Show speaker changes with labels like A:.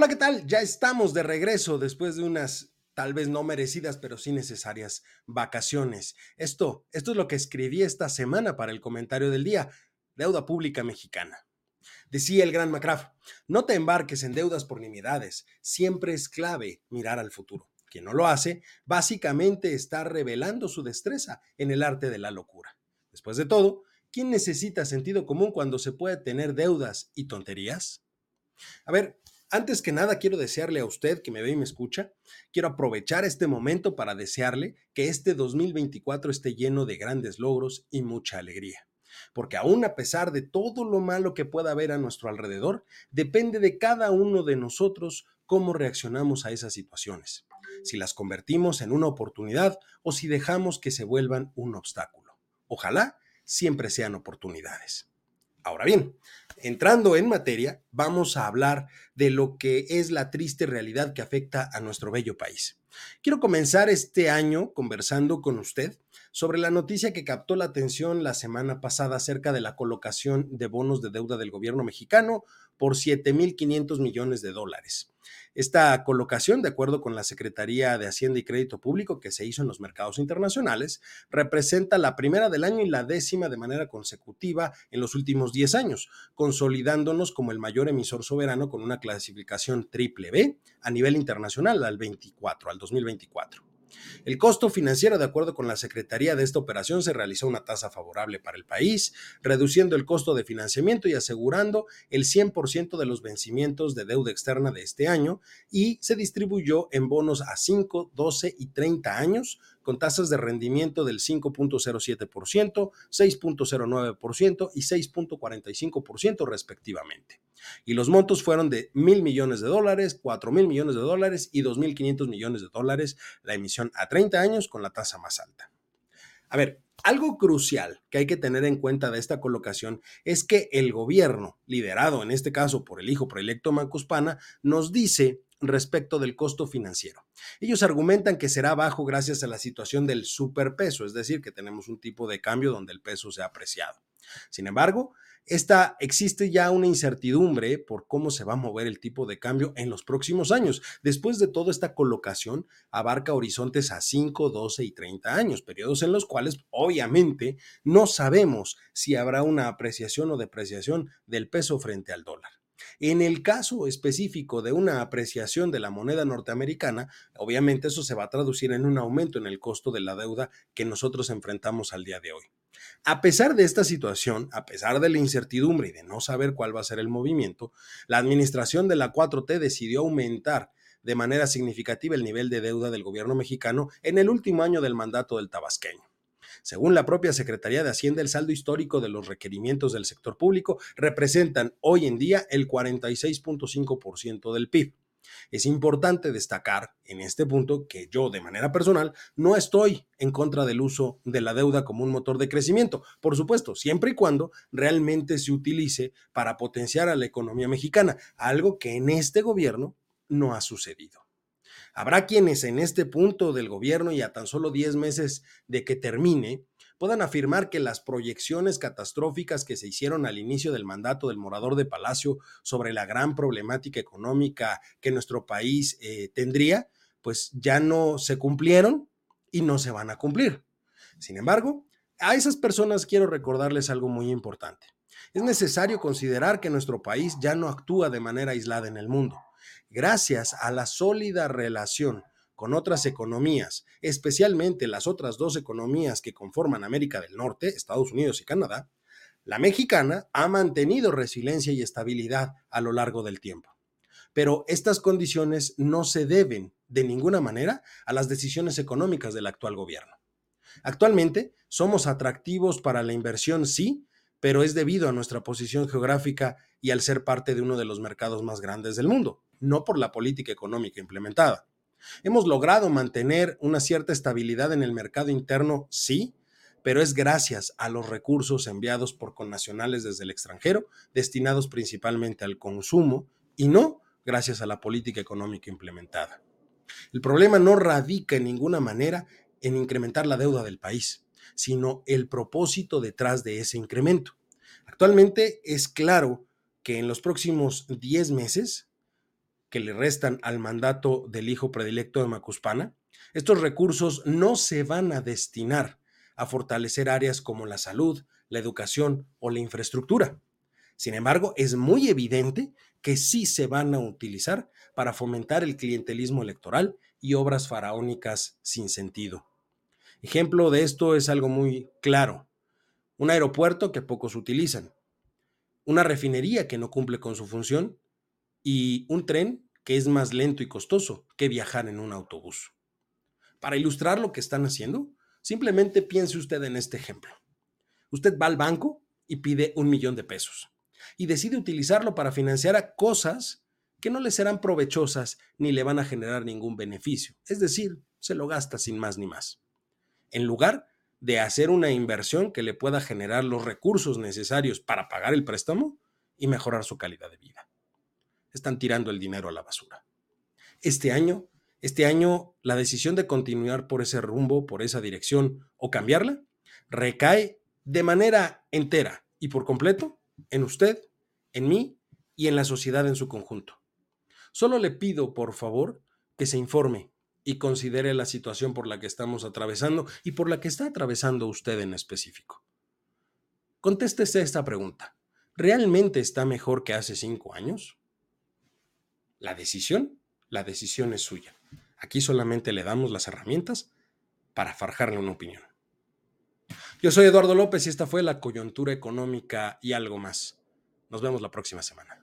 A: Hola, ¿qué tal? Ya estamos de regreso después de unas tal vez no merecidas, pero sí necesarias vacaciones. Esto, esto es lo que escribí esta semana para el comentario del día, deuda pública mexicana. Decía el gran McCraff, no te embarques en deudas por nimiedades, siempre es clave mirar al futuro. Quien no lo hace, básicamente está revelando su destreza en el arte de la locura. Después de todo, ¿quién necesita sentido común cuando se puede tener deudas y tonterías? A ver, antes que nada, quiero desearle a usted que me ve y me escucha, quiero aprovechar este momento para desearle que este 2024 esté lleno de grandes logros y mucha alegría. Porque aún a pesar de todo lo malo que pueda haber a nuestro alrededor, depende de cada uno de nosotros cómo reaccionamos a esas situaciones, si las convertimos en una oportunidad o si dejamos que se vuelvan un obstáculo. Ojalá siempre sean oportunidades. Ahora bien, entrando en materia, vamos a hablar de lo que es la triste realidad que afecta a nuestro bello país. Quiero comenzar este año conversando con usted sobre la noticia que captó la atención la semana pasada acerca de la colocación de bonos de deuda del gobierno mexicano por 7.500 millones de dólares. Esta colocación, de acuerdo con la Secretaría de Hacienda y Crédito Público que se hizo en los mercados internacionales, representa la primera del año y la décima de manera consecutiva en los últimos 10 años, consolidándonos como el mayor emisor soberano con una clasificación triple B a nivel internacional al 24, al 2024. El costo financiero, de acuerdo con la Secretaría de esta operación, se realizó una tasa favorable para el país, reduciendo el costo de financiamiento y asegurando el 100% de los vencimientos de deuda externa de este año y se distribuyó en bonos a 5, 12 y 30 años con tasas de rendimiento del 5.07%, 6.09% y 6.45% respectivamente. Y los montos fueron de mil millones de dólares, 4 mil millones de dólares y 2.500 millones de dólares la emisión a 30 años con la tasa más alta. A ver, algo crucial que hay que tener en cuenta de esta colocación es que el gobierno, liderado en este caso por el hijo proelecto Macuspana, nos dice respecto del costo financiero. Ellos argumentan que será bajo gracias a la situación del superpeso, es decir, que tenemos un tipo de cambio donde el peso se ha apreciado. Sin embargo, esta, existe ya una incertidumbre por cómo se va a mover el tipo de cambio en los próximos años. Después de todo, esta colocación abarca horizontes a 5, 12 y 30 años, periodos en los cuales obviamente no sabemos si habrá una apreciación o depreciación del peso frente al dólar. En el caso específico de una apreciación de la moneda norteamericana, obviamente eso se va a traducir en un aumento en el costo de la deuda que nosotros enfrentamos al día de hoy. A pesar de esta situación, a pesar de la incertidumbre y de no saber cuál va a ser el movimiento, la administración de la 4T decidió aumentar de manera significativa el nivel de deuda del gobierno mexicano en el último año del mandato del tabasqueño. Según la propia Secretaría de Hacienda, el saldo histórico de los requerimientos del sector público representan hoy en día el 46.5% del PIB. Es importante destacar en este punto que yo de manera personal no estoy en contra del uso de la deuda como un motor de crecimiento, por supuesto, siempre y cuando realmente se utilice para potenciar a la economía mexicana, algo que en este gobierno no ha sucedido. Habrá quienes en este punto del gobierno y a tan solo 10 meses de que termine puedan afirmar que las proyecciones catastróficas que se hicieron al inicio del mandato del morador de Palacio sobre la gran problemática económica que nuestro país eh, tendría, pues ya no se cumplieron y no se van a cumplir. Sin embargo, a esas personas quiero recordarles algo muy importante. Es necesario considerar que nuestro país ya no actúa de manera aislada en el mundo gracias a la sólida relación con otras economías, especialmente las otras dos economías que conforman América del Norte, Estados Unidos y Canadá, la mexicana ha mantenido resiliencia y estabilidad a lo largo del tiempo. Pero estas condiciones no se deben de ninguna manera a las decisiones económicas del actual gobierno. Actualmente somos atractivos para la inversión, sí, pero es debido a nuestra posición geográfica y al ser parte de uno de los mercados más grandes del mundo, no por la política económica implementada. Hemos logrado mantener una cierta estabilidad en el mercado interno, sí, pero es gracias a los recursos enviados por connacionales desde el extranjero, destinados principalmente al consumo, y no gracias a la política económica implementada. El problema no radica en ninguna manera en incrementar la deuda del país, sino el propósito detrás de ese incremento. Actualmente es claro que en los próximos 10 meses que le restan al mandato del hijo predilecto de Macuspana, estos recursos no se van a destinar a fortalecer áreas como la salud, la educación o la infraestructura. Sin embargo, es muy evidente que sí se van a utilizar para fomentar el clientelismo electoral y obras faraónicas sin sentido. Ejemplo de esto es algo muy claro. Un aeropuerto que pocos utilizan, una refinería que no cumple con su función y un tren que es más lento y costoso que viajar en un autobús. Para ilustrar lo que están haciendo, simplemente piense usted en este ejemplo. Usted va al banco y pide un millón de pesos y decide utilizarlo para financiar a cosas que no le serán provechosas ni le van a generar ningún beneficio. Es decir, se lo gasta sin más ni más. En lugar de hacer una inversión que le pueda generar los recursos necesarios para pagar el préstamo y mejorar su calidad de vida. Están tirando el dinero a la basura. Este año, este año la decisión de continuar por ese rumbo, por esa dirección o cambiarla, recae de manera entera y por completo en usted, en mí y en la sociedad en su conjunto. Solo le pido, por favor, que se informe y considere la situación por la que estamos atravesando y por la que está atravesando usted en específico. Contéstese esta pregunta. ¿Realmente está mejor que hace cinco años? La decisión, la decisión es suya. Aquí solamente le damos las herramientas para farjarle una opinión. Yo soy Eduardo López y esta fue la coyuntura económica y algo más. Nos vemos la próxima semana.